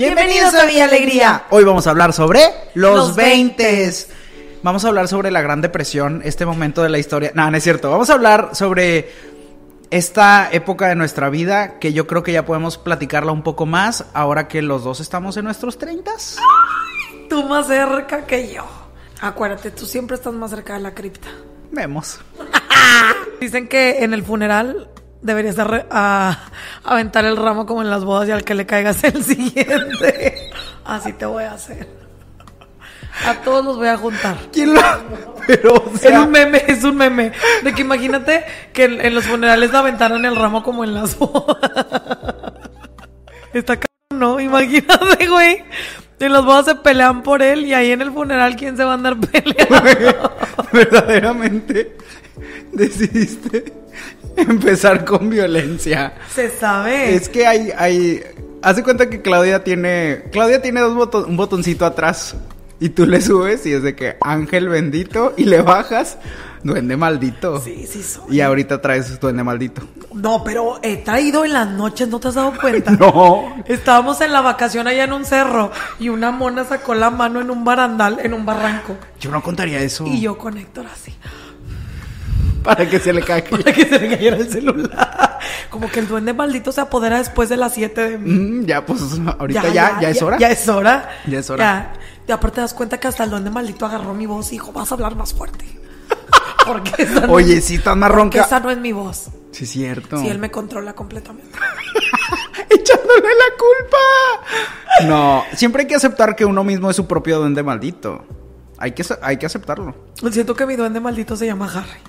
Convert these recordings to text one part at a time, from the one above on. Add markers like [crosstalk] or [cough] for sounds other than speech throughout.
Bienvenidos a Mi Alegría. Hoy vamos a hablar sobre los, 20. Vamos a hablar sobre la Gran Depresión, este momento de la historia. No, no es cierto. Vamos a hablar sobre esta época de nuestra vida que yo creo que ya podemos platicarla un poco más ahora que los dos estamos en nuestros 30. Tú más cerca que yo. Acuérdate, tú siempre estás más cerca de la cripta. Vemos. [laughs] Dicen que en el funeral deberías arre- a- aventar el ramo como en las bodas y al que le caigas el [laughs] siguiente. Así te voy a hacer. A todos los voy a juntar. ¿Quién lo.? Pero, o Es sea. un meme, es un meme. De que imagínate que en, en los funerales aventaran el ramo como en las [laughs] bodas. Está cabrón, ¿no? Imagínate, güey. En las bodas se pelean por él y ahí en el funeral, ¿quién se va a andar [laughs] peleando? verdaderamente decidiste [laughs] empezar con violencia. Se sabe. Es que hay, hay, hace cuenta que Claudia tiene, Claudia tiene dos boto- un botoncito atrás y tú le subes y es de que ángel bendito y le bajas duende maldito. Sí, sí soy. Y ahorita traes duende maldito. No, pero he traído en las noches, ¿no te has dado cuenta? [laughs] No. Estábamos en la vacación allá en un cerro y una mona sacó la mano en un barandal, en un barranco. Yo no contaría eso. Y yo con Héctor así, Para que se le caiga. [laughs] para que se le cayera el celular. Como que el duende maldito se apodera después de las 7 de. Mm, ya, pues ahorita ya, ya, es hora. Ya es hora. Ya es hora. Ya. Y aparte te das cuenta que hasta el duende maldito agarró mi voz y dijo, vas a hablar más fuerte. [laughs] Porque esa no, Oye, sí, estás más ronca. esa no es mi voz. Sí, es cierto. Si él me controla completamente. [laughs] echándole la culpa. No, siempre hay que aceptar que uno mismo es su propio duende maldito. Hay que, hay que aceptarlo. Siento que mi duende maldito se llama Harry.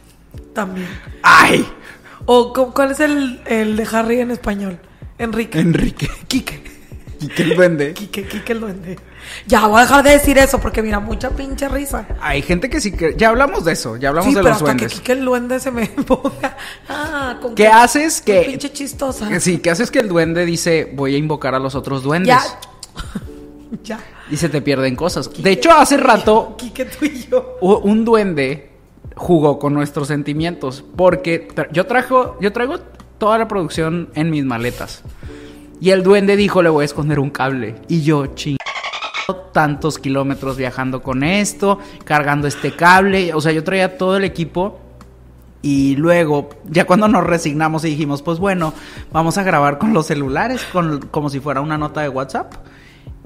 También. ¡Ay! ¿O cu- cuál es el, el de Harry en español? Enrique. Enrique. Quique. ¿Y qué el duende? Quique, Quique el duende. Ya, voy a dejar de decir eso porque mira, mucha pinche risa. Hay gente que sí que... Ya hablamos de eso, ya hablamos sí, de pero los hasta duendes. que Quique el duende se me [laughs] ponga. Ah, con ¿Qué que- haces que- pinche chistosa. Que Sí, ¿qué haces que el duende dice voy a invocar a los otros duendes? Ya. [laughs] ya. Y se te pierden cosas. De hecho, hace rato Quique, tú y yo. un duende jugó con nuestros sentimientos. Porque yo trajo, yo traigo toda la producción en mis maletas. Y el duende dijo, le voy a esconder un cable. Y yo, ching tantos kilómetros viajando con esto, cargando este cable. O sea, yo traía todo el equipo. Y luego, ya cuando nos resignamos y dijimos, pues bueno, vamos a grabar con los celulares, con, como si fuera una nota de WhatsApp.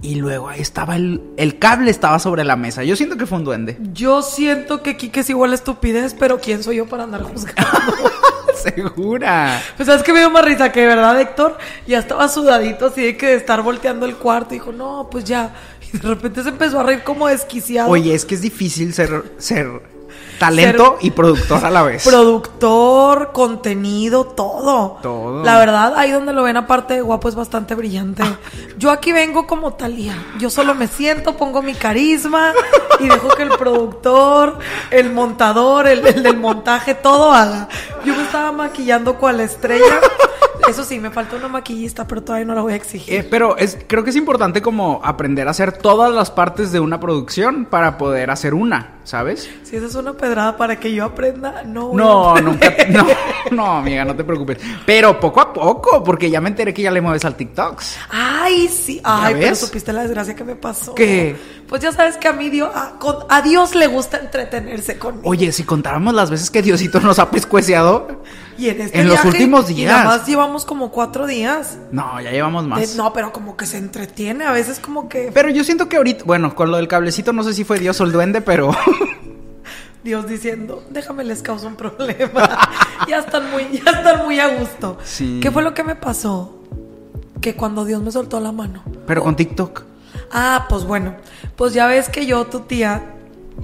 Y luego ahí estaba el, el cable, estaba sobre la mesa. Yo siento que fue un duende. Yo siento que Quique es igual a estupidez, pero ¿quién soy yo para andar juzgando? [laughs] Segura. Pues sabes que me dio más risa que, ¿verdad, Héctor? Ya estaba sudadito así de que de estar volteando el cuarto. Dijo, no, pues ya. Y de repente se empezó a reír como desquiciado. Oye, es que es difícil ser, ser talento y productor a la vez. Productor, contenido, todo. Todo. La verdad, ahí donde lo ven, aparte de guapo, es bastante brillante. [laughs] Yo aquí vengo como Talía. Yo solo me siento, pongo mi carisma y dejo que el productor, el montador, el, el del montaje, todo haga. Yo me estaba maquillando cual estrella. Eso sí, me falta una maquillista, pero todavía no la voy a exigir. Eh, pero es, creo que es importante como aprender a hacer todas las partes de una producción para poder hacer una, ¿sabes? Si esa es una pedrada para que yo aprenda, no. No, nunca. No, no, amiga, no te preocupes. Pero poco a poco, porque ya me enteré que ya le mueves al TikToks. Ay, sí. Ay, ¿Ya pero ves? supiste la desgracia que me pasó. ¿Qué? Pues ya sabes que a mí Dios, a, con- a Dios le gusta entretenerse conmigo. Oye, si contáramos las veces que Diosito nos ha pescueciado. y en, este en los últimos Y días. nada más llevamos como cuatro días. No, ya llevamos más. De- no, pero como que se entretiene. A veces como que Pero yo siento que ahorita, bueno, con lo del cablecito no sé si fue Dios o el duende, pero [laughs] Dios diciendo, déjame les causo un problema. [laughs] ya están muy, ya están muy a gusto. Sí. ¿Qué fue lo que me pasó? Que cuando Dios me soltó la mano. pero con TikTok. Ah, pues bueno. Pues ya ves que yo, tu tía,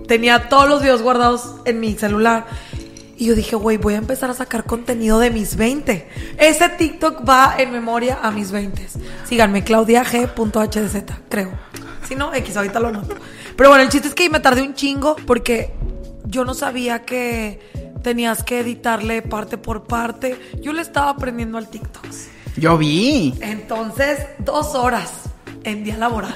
tenía todos los videos guardados en mi celular. Y yo dije, güey, voy a empezar a sacar contenido de mis 20. Ese TikTok va en memoria a mis 20. Síganme, claudiag.hdz, creo. Si no, X, ahorita lo noto. Pero bueno, el chiste es que me tardé un chingo porque yo no sabía que tenías que editarle parte por parte. Yo le estaba aprendiendo al TikTok. Yo vi. Entonces, dos horas en día laboral.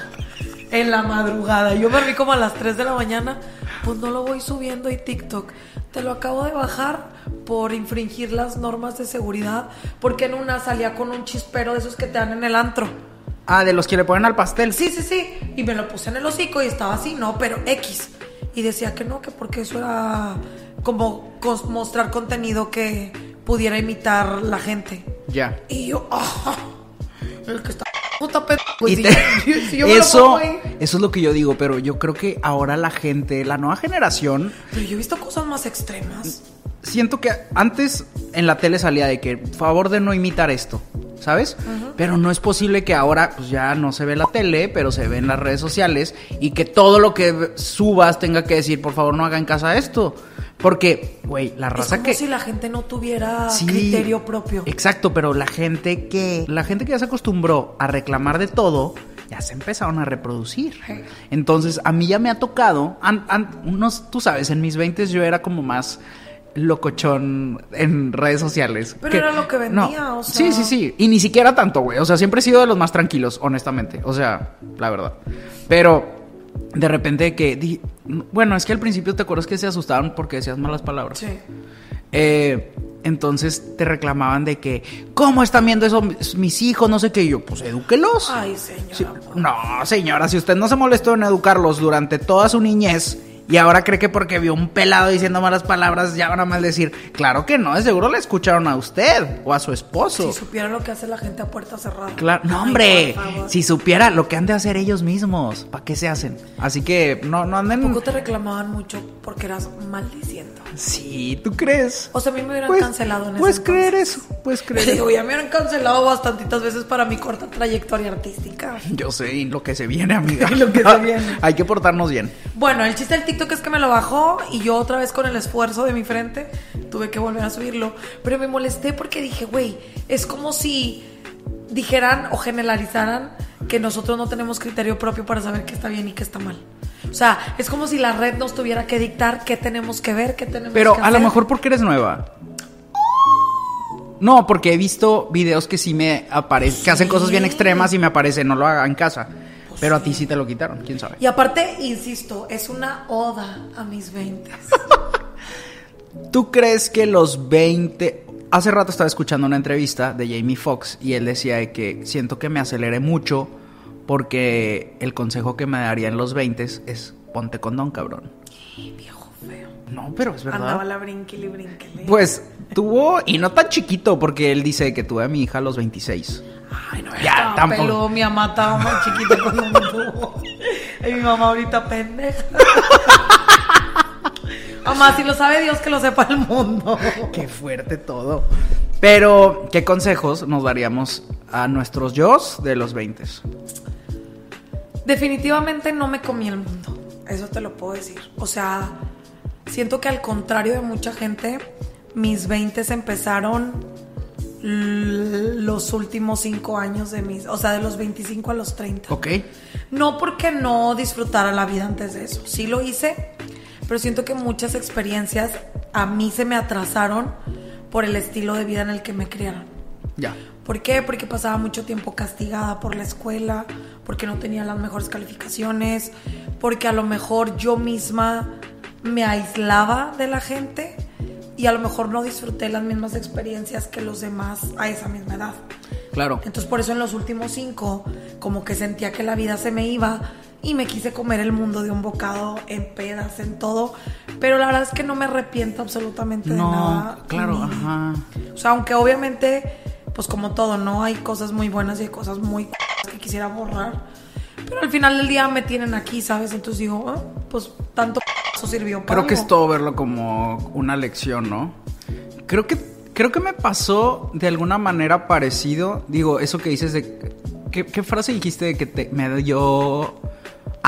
En la madrugada. Yo me vi como a las 3 de la mañana. Pues no lo voy subiendo y TikTok. Te lo acabo de bajar por infringir las normas de seguridad. Porque en una salía con un chispero de esos que te dan en el antro. Ah, de los que le ponen al pastel. Sí, sí, sí. Y me lo puse en el hocico y estaba así, no, pero X. Y decía que no, que porque eso era como mostrar contenido que pudiera imitar la gente. Ya. Y yo, ah, el que está puta pe- pues te- yo- si eso, ahí. eso es lo que yo digo, pero yo creo que ahora la gente, la nueva generación, Pero yo he visto cosas más extremas. Siento que antes en la tele salía de que favor de no imitar esto, ¿sabes? Pero no es posible que ahora pues ya no se ve la tele, pero se ve en las redes sociales y que todo lo que subas tenga que decir, por favor, no haga en casa esto. Porque, güey, la Es raza como que si la gente no tuviera Sí, criterio propio. Exacto, pero la gente que la gente que ya se acostumbró a reclamar de todo ya se empezaron a reproducir. Entonces, a mí ya me ha tocado, an- an- unos, tú sabes, en mis 20 yo era como más locochón en redes sociales. Pero era lo que vendía, o sea. Sí, sí, sí. Y ni siquiera tanto, güey. O sea, siempre he sido de los más tranquilos, honestamente. O sea, la verdad. Pero de repente que... di- Bueno, es que al principio te acuerdas que se asustaban porque decías malas palabras. Sí. Eh, entonces te reclamaban de que, ¿cómo están viendo eso mis hijos? No sé qué. Y yo, pues edúquelos. Ay, señora. Sí, no, señora, si usted no se molestó en educarlos durante toda su niñez y ahora cree que porque vio un pelado diciendo malas palabras ya van a maldecir. Claro que no, de seguro le escucharon a usted o a su esposo. Si supiera lo que hace la gente a puerta cerrada. Claro, no, hombre, si supiera lo que han de hacer ellos mismos, ¿para qué se hacen? Así que no, no anden. Poco te reclamaban mucho porque eras maldiciendo. Sí, ¿tú crees? O sea, a mí me hubieran Pues- cancelado en Puedes creer eso, puedes [laughs] creer digo, ya me hubieran cancelado bastantitas veces para mi corta trayectoria artística. Yo sé y lo que se viene, amiga. [laughs] Lo que se [laughs] viene. Hay que portarnos bien. Bueno, el chiste del TikTok es que me lo bajó y yo otra vez con el esfuerzo de mi frente tuve que volver a subirlo. Pero me molesté porque dije, güey, es como si dijeran o generalizaran que nosotros no tenemos criterio propio para saber qué está bien y qué está mal. O sea, es como si la red nos tuviera que dictar qué tenemos que ver, qué tenemos Pero que a lo mejor porque eres nueva. No, porque he visto videos que sí me aparecen, que hacen cosas bien extremas y me aparece, no lo haga en casa. Pero a ti sí te lo quitaron, quién sabe. Y aparte, insisto, es una oda a mis 20. [laughs] ¿Tú crees que los 20... Hace rato estaba escuchando una entrevista de Jamie Foxx y él decía de que siento que me aceleré mucho porque el consejo que me daría en los 20 es ponte condón, cabrón. Viejo feo. No, pero es verdad. Andaba la brinquili brinquili. Pues tuvo, y no tan chiquito, porque él dice que tuve a mi hija a los 26. Ay, no, Ya, tampoco. peludo, mi mamá estaba más chiquita cuando me tuvo. Y mi mamá ahorita pendeja. mamá, si lo sabe Dios, que lo sepa el mundo. Qué fuerte todo. Pero, ¿qué consejos nos daríamos a nuestros yo de los 20? Definitivamente no me comí el mundo. Eso te lo puedo decir. O sea, siento que al contrario de mucha gente, mis 20 empezaron los últimos cinco años de mis, o sea, de los 25 a los 30. ¿Ok? No porque no disfrutara la vida antes de eso, sí lo hice, pero siento que muchas experiencias a mí se me atrasaron por el estilo de vida en el que me criaron. Ya. ¿Por qué? Porque pasaba mucho tiempo castigada por la escuela, porque no tenía las mejores calificaciones, porque a lo mejor yo misma me aislaba de la gente y a lo mejor no disfruté las mismas experiencias que los demás a esa misma edad. Claro. Entonces por eso en los últimos cinco como que sentía que la vida se me iba y me quise comer el mundo de un bocado en pedas, en todo. Pero la verdad es que no me arrepiento absolutamente de nada. claro, ajá. O sea, aunque obviamente, pues como todo, ¿no? Hay cosas muy buenas y hay cosas muy que quisiera borrar. Pero al final del día me tienen aquí, ¿sabes? Entonces digo, ah, pues tanto eso sirvió para Creo que es todo verlo como una lección, ¿no? Creo que, creo que me pasó de alguna manera parecido. Digo, eso que dices de... ¿Qué, qué frase dijiste de que te, me dio...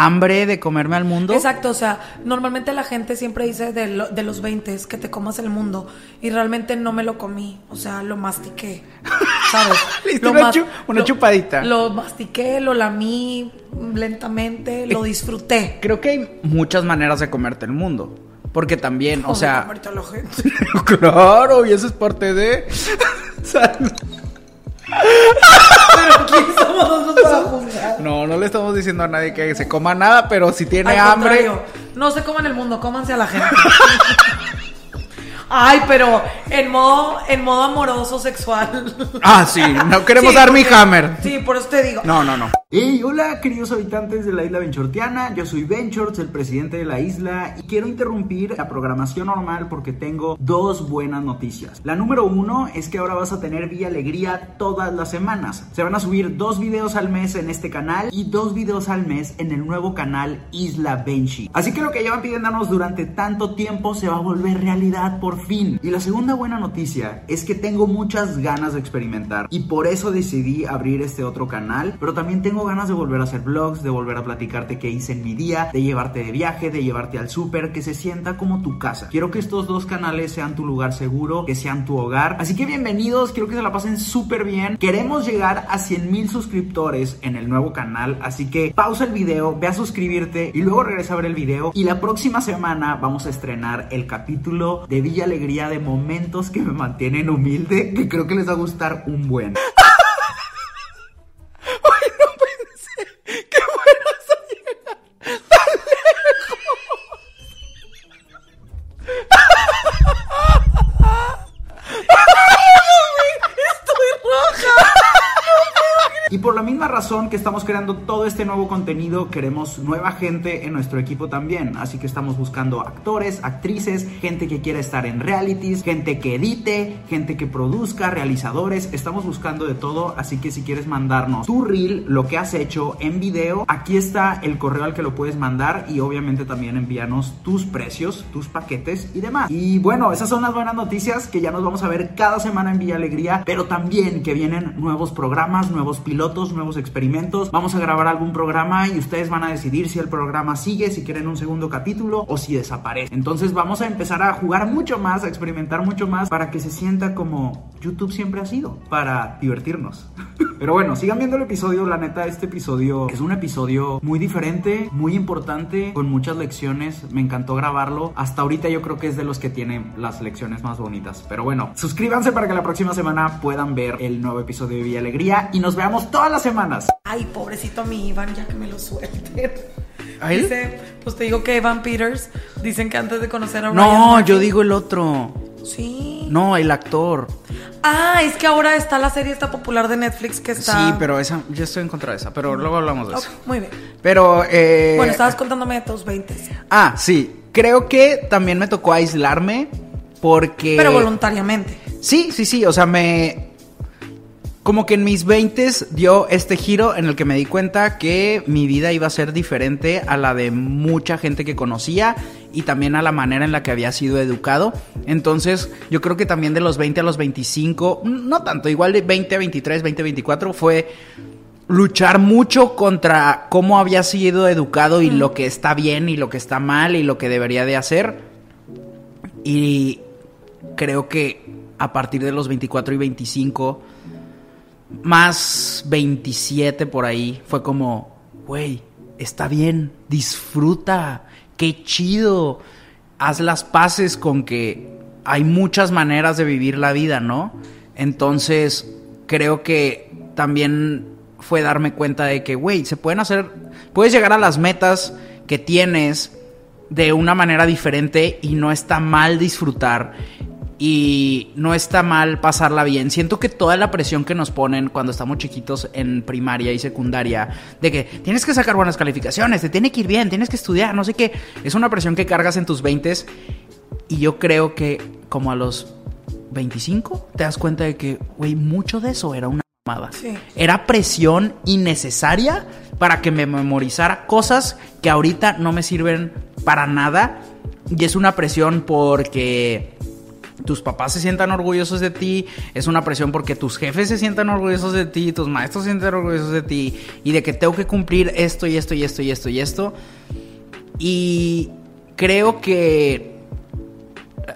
hambre de comerme al mundo. Exacto, o sea, normalmente la gente siempre dice de, lo- de los 20 que te comas el mundo y realmente no me lo comí, o sea, lo mastiqué, [laughs] ¿sabes? Lo una mas- chu- una chupadita. Lo mastiqué, lo lamí lentamente, lo disfruté. Creo que hay muchas maneras de comerte el mundo. Porque también, o sea, a la gente. [laughs] claro, y eso es parte de. [laughs] Pero ¿quién somos nosotros para juzgar? no, no le estamos diciendo a nadie que se coma nada, pero si tiene Al hambre. contrario, no se coman el mundo, cómanse a la gente. [laughs] Ay, pero en modo, en modo amoroso sexual. Ah, sí, no queremos Sí, dar mi hammer. Sí, por eso te digo. No, no, no. Hey, hola queridos habitantes de la isla Benchortiana, yo soy Benchorts, el presidente de la isla, y quiero interrumpir la programación normal porque tengo dos buenas noticias. La número uno es que ahora vas a tener Vía Alegría todas las semanas. Se van a subir dos videos al mes en este canal y dos videos al mes en el nuevo canal Isla Benchi. Así que lo que llevan pidiéndonos durante tanto tiempo se va a volver realidad por fin. Y la segunda buena noticia es que tengo muchas ganas de experimentar y por eso decidí abrir este otro canal, pero también tengo ganas de volver a hacer vlogs, de volver a platicarte qué hice en mi día, de llevarte de viaje, de llevarte al súper, que se sienta como tu casa. Quiero que estos dos canales sean tu lugar seguro, que sean tu hogar. Así que bienvenidos, quiero que se la pasen súper bien. Queremos llegar a 100 mil suscriptores en el nuevo canal, así que pausa el video, ve a suscribirte y luego regresa a ver el video. Y la próxima semana vamos a estrenar el capítulo de Villa Alegría de momentos que me mantienen humilde, que creo que les va a gustar un buen. Que estamos creando todo este nuevo contenido, queremos nueva gente en nuestro equipo también. Así que estamos buscando actores, actrices, gente que quiera estar en realities, gente que edite, gente que produzca, realizadores. Estamos buscando de todo. Así que si quieres mandarnos tu reel, lo que has hecho en video, aquí está el correo al que lo puedes mandar y obviamente también envíanos tus precios, tus paquetes y demás. Y bueno, esas son las buenas noticias que ya nos vamos a ver cada semana en Villa Alegría, pero también que vienen nuevos programas, nuevos pilotos, nuevos experimentos. Vamos a grabar algún programa y ustedes van a decidir si el programa sigue, si quieren un segundo capítulo o si desaparece. Entonces vamos a empezar a jugar mucho más, a experimentar mucho más para que se sienta como YouTube siempre ha sido, para divertirnos. [laughs] Pero bueno, sigan viendo el episodio, la neta, este episodio es un episodio muy diferente, muy importante, con muchas lecciones. Me encantó grabarlo. Hasta ahorita yo creo que es de los que tienen las lecciones más bonitas. Pero bueno, suscríbanse para que la próxima semana puedan ver el nuevo episodio de Villa Alegría y nos veamos todas las semanas. Ay, pobrecito mi Iván, ya que me lo suelten. ¿A él? Dice, pues te digo que Evan Peters, dicen que antes de conocer a Ryan No, yo digo el otro. Sí. No, el actor. Ah, es que ahora está la serie esta popular de Netflix que está... Sí, pero esa, yo estoy en contra de esa, pero luego hablamos de Ok, eso. muy bien. Pero, eh... Bueno, estabas contándome de tus 20. Ah, sí. Creo que también me tocó aislarme porque... Pero voluntariamente. Sí, sí, sí. O sea, me. Como que en mis 20 dio este giro en el que me di cuenta que mi vida iba a ser diferente a la de mucha gente que conocía y también a la manera en la que había sido educado. Entonces, yo creo que también de los 20 a los 25, no tanto, igual de 20 a 23, 20 a 24, fue luchar mucho contra cómo había sido educado y lo que está bien y lo que está mal y lo que debería de hacer. Y creo que a partir de los 24 y 25, más 27 por ahí, fue como, güey, está bien, disfruta, qué chido, haz las paces con que hay muchas maneras de vivir la vida, ¿no? Entonces, creo que también fue darme cuenta de que, güey, se pueden hacer, puedes llegar a las metas que tienes de una manera diferente y no está mal disfrutar y no está mal pasarla bien. Siento que toda la presión que nos ponen cuando estamos chiquitos en primaria y secundaria, de que tienes que sacar buenas calificaciones, te tiene que ir bien, tienes que estudiar, no sé qué, es una presión que cargas en tus 20 y yo creo que como a los 25 te das cuenta de que, güey, mucho de eso era una mamada. Sí. Era presión innecesaria para que me memorizara cosas que ahorita no me sirven para nada. Y es una presión porque tus papás se sientan orgullosos de ti, es una presión porque tus jefes se sientan orgullosos de ti, tus maestros se sientan orgullosos de ti y de que tengo que cumplir esto y esto y esto y esto y esto. Y creo que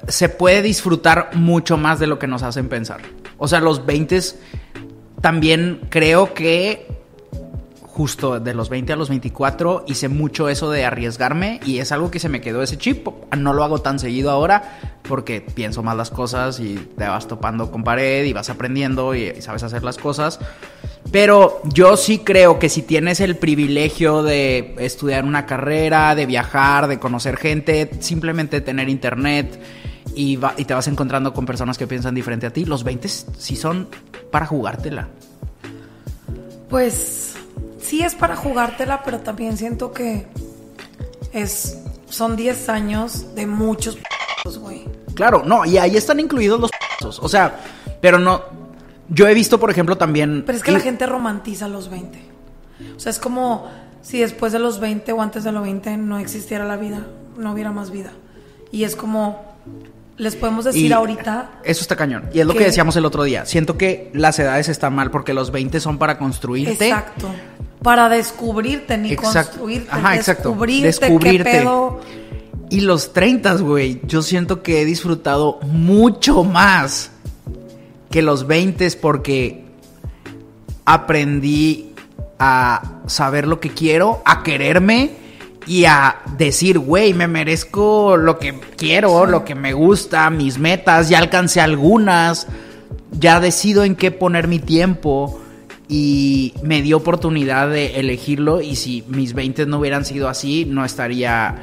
se puede disfrutar mucho más de lo que nos hacen pensar. O sea, los 20 también creo que justo de los 20 a los 24 hice mucho eso de arriesgarme y es algo que se me quedó ese chip. No lo hago tan seguido ahora porque pienso más las cosas y te vas topando con pared y vas aprendiendo y, sabes hacer las cosas. Pero yo sí creo que si tienes el privilegio de estudiar una carrera, de viajar, de conocer gente, simplemente tener internet y, y te vas encontrando con personas que piensan diferente a ti, los 20 sí son para jugártela. Pues sí es para jugártela, pero también siento que es son 10 años de muchos güey. Claro, no, y ahí están incluidos los o sea, pero no yo he visto, por ejemplo, también Pero es que la gente romantiza los 20. O sea, es como si después de los 20 o antes de los 20 no existiera la vida, no hubiera más vida. Y es como les podemos decir ahorita. Eso está cañón. Y es lo que, decíamos el otro día. Siento que las edades están mal porque los 20 son para construirte. Exacto para descubrirte ni construirte. Ajá, exacto. Descubrirte, Y los 30, güey, yo siento que he disfrutado mucho más que los 20 porque aprendí a saber lo que quiero, a quererme y a decir, güey, me merezco lo que quiero, lo que me gusta, mis metas, ya alcancé algunas, ya decido en qué poner mi tiempo y me dio oportunidad de elegirlo y si mis 20 no hubieran sido así, no estaría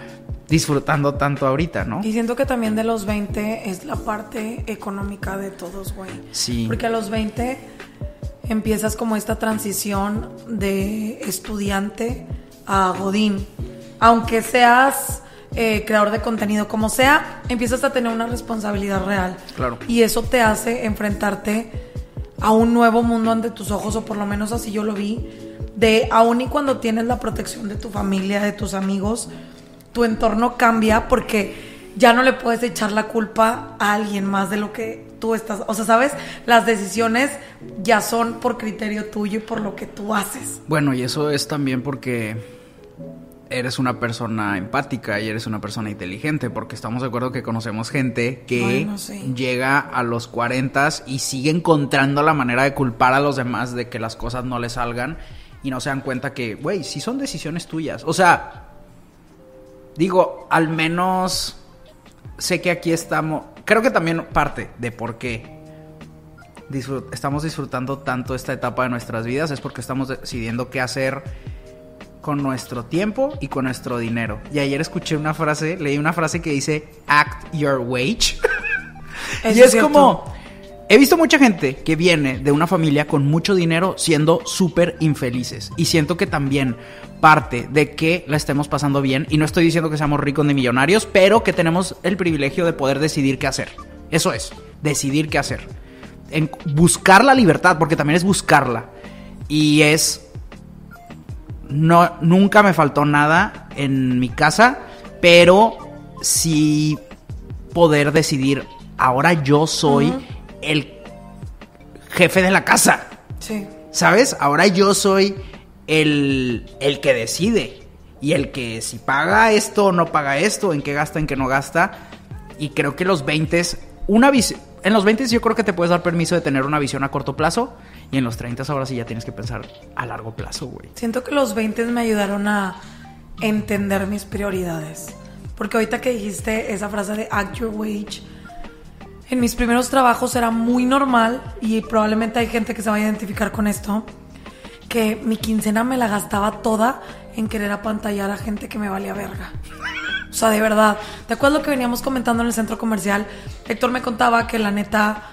disfrutando tanto ahorita, ¿no? Y siento que también de los 20 es la parte económica de todos, güey. Sí. Porque a los 20 empiezas como esta transición de estudiante a godín. Aunque seas eh, creador de contenido, como sea, empiezas a tener una responsabilidad real. Claro. Y eso te hace enfrentarte a un nuevo mundo ante tus ojos, o por lo menos así yo lo vi, de aún y cuando tienes la protección de tu familia, de tus amigos, tu entorno cambia porque ya no le puedes echar la culpa a alguien más de lo que tú estás, o sea, sabes, las decisiones ya son por criterio tuyo y por lo que tú haces. Bueno, y eso es también porque eres una persona empática y eres una persona inteligente, porque estamos de acuerdo que conocemos gente que llega a los 40 y sigue encontrando la manera de culpar a los demás de que las cosas no le salgan y no se dan cuenta que, güey, sí son decisiones tuyas. O sea, digo, al menos sé que aquí estamos, creo que también parte de por qué estamos disfrutando tanto esta etapa de nuestras vidas es porque estamos decidiendo qué hacer con nuestro tiempo y con nuestro dinero. Y ayer escuché una frase, leí una frase que dice act your wage. [laughs] y es, como he visto mucha gente que viene de una familia con mucho dinero siendo súper infelices y siento que también parte de que la estemos pasando bien y no estoy diciendo que seamos ricos ni millonarios, pero que tenemos el privilegio de poder decidir qué hacer. Eso es, decidir qué hacer. En buscar la libertad, porque también es buscarla. Y es no, nunca me faltó nada en mi casa, pero sí poder decidir, ahora yo soy el jefe de la casa. Sí. ¿Sabes? Ahora yo soy el, el que decide. Y el que si paga esto o no paga esto, en qué gasta, en qué no gasta. Y creo que los 20 una en los 20 yo creo que te puedes dar permiso de tener una visión a corto plazo y en los 30 ahora sí ya tienes que pensar a largo plazo, güey. Siento que los 20 me ayudaron a entender mis prioridades. Porque ahorita que dijiste esa frase de act your wage, en mis primeros trabajos era muy normal y probablemente hay gente que se va a identificar con esto, que mi quincena me la gastaba toda en querer apantallar a gente que me valía verga. O sea, de verdad. ¿Te acuerdas lo que veníamos comentando en el centro comercial? Héctor me contaba que la neta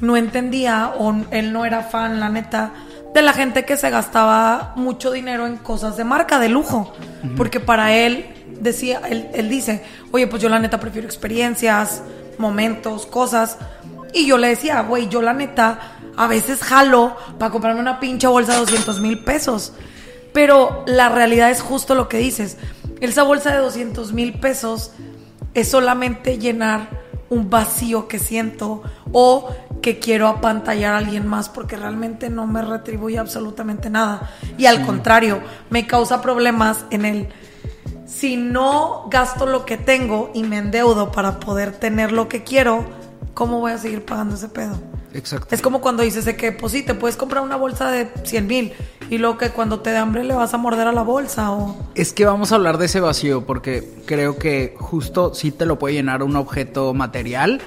no entendía o él no era fan, la neta, de la gente que se gastaba mucho dinero en cosas de marca, de lujo. Porque para él, decía, él, él dice, oye, pues yo la neta prefiero experiencias, momentos, cosas. Y yo le decía, güey, yo la neta a veces jalo para comprarme una pinche bolsa de 200 mil pesos. Pero la realidad es justo lo que dices. Esa bolsa de 200 mil pesos es solamente llenar un vacío que siento o que quiero apantallar a alguien más porque realmente no me retribuye absolutamente nada. Y al contrario, me causa problemas en el si no gasto lo que tengo y me endeudo para poder tener lo que quiero, ¿cómo voy a seguir pagando ese pedo? Exacto. Es como cuando dices de que, pues sí, te puedes comprar una bolsa de 100 mil y luego que cuando te dé hambre le vas a morder a la bolsa o... Es que vamos a hablar de ese vacío porque creo que justo sí te lo puede llenar un objeto material,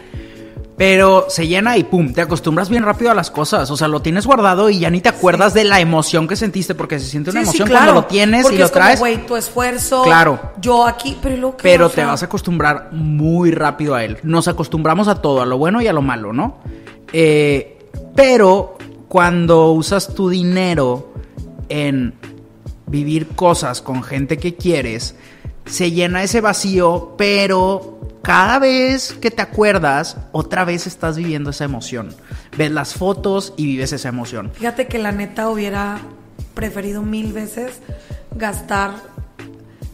pero se llena y pum, te acostumbras bien rápido a las cosas. O sea, lo tienes guardado y ya ni te acuerdas de la emoción que sentiste porque se siente una Sí, sí, emoción claro, cuando lo tienes porque y lo es traes. güey, tu esfuerzo. Claro. Yo aquí, pero luego que pero te vas a acostumbrar muy rápido a él. Nos acostumbramos a todo, a lo bueno y a lo malo, ¿no? Eh, pero cuando usas tu dinero en vivir cosas con gente que quieres, se llena ese vacío, pero cada vez que te acuerdas, otra vez estás viviendo esa emoción. Ves las fotos y vives esa emoción. Fíjate que la neta hubiera preferido mil veces gastar,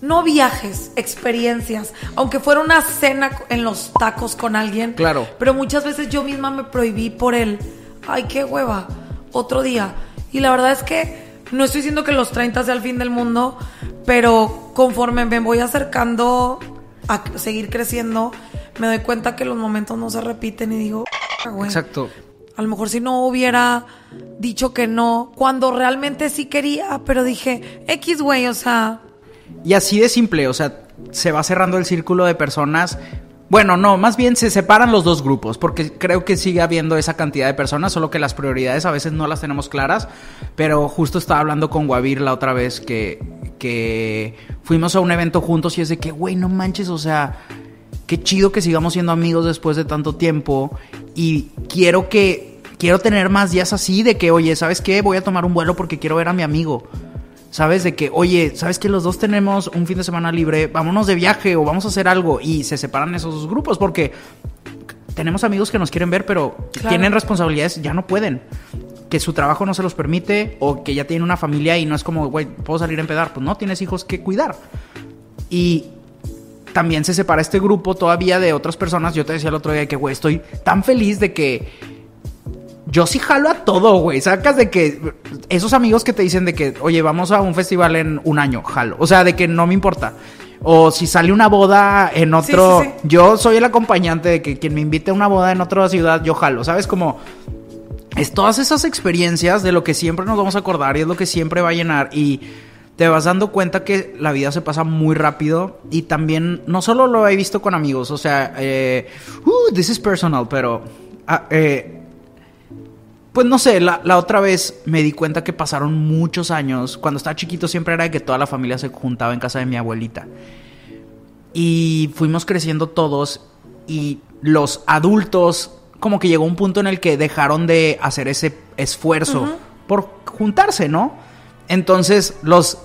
no viajes, experiencias, aunque fuera una cena en los tacos con alguien. Claro. Pero muchas veces yo misma me prohibí por el, ay, qué hueva, otro día. Y la verdad es que no estoy diciendo que los 30 sea el fin del mundo, pero conforme me voy acercando a seguir creciendo, me doy cuenta que los momentos no se repiten y digo, "Ah, güey". Exacto. A lo mejor si no hubiera dicho que no, cuando realmente sí quería, pero dije, X, güey, o sea, Y así de simple, o sea, se va cerrando el círculo de personas. Bueno, no, más bien se separan los dos grupos, porque creo que sigue habiendo esa cantidad de personas, solo que las prioridades a veces no las tenemos claras. Pero justo estaba hablando con Guavir la otra vez que, que fuimos a un evento juntos y es de que, güey, no manches, o sea, qué chido que sigamos siendo amigos después de tanto tiempo. Y quiero que, quiero tener más días así, de que, oye, ¿sabes qué? Voy a tomar un vuelo porque quiero ver a mi amigo. ¿Sabes? De que, oye, ¿sabes que los dos tenemos un fin de semana libre? Vámonos de viaje o vamos a hacer algo. Y se separan esos dos grupos porque tenemos amigos que nos quieren ver, pero Claro. tienen responsabilidades, ya no pueden. Que su trabajo no se los permite o que ya tienen una familia y no es como, güey, puedo salir a empedar. Pues no, tienes hijos que cuidar. Y también se separa este grupo todavía de otras personas. Yo te decía el otro día que, güey, estoy tan feliz de que yo sí jalo a todo, güey. Sacas de que esos amigos que te dicen de que, oye, vamos a un festival en un año, jalo. O sea, de que no me importa. O si sale una boda en otro. sí, sí. Yo soy el acompañante de que quien me invite a una boda en otra ciudad, yo jalo. ¿Sabes? Como. Es todas esas experiencias de lo que siempre nos vamos a acordar y es lo que siempre va a llenar. Y te vas dando cuenta que la vida se pasa muy rápido. Y también, no solo lo he visto con amigos, o sea, eh, uh, this is personal, pero. ah, eh, pues no sé, la, la otra vez me di cuenta que pasaron muchos años. Cuando estaba chiquito siempre era de que toda la familia se juntaba en casa de mi abuelita. Y fuimos creciendo todos y los adultos como que llegó un punto en el que dejaron de hacer ese esfuerzo por juntarse, ¿no? Entonces los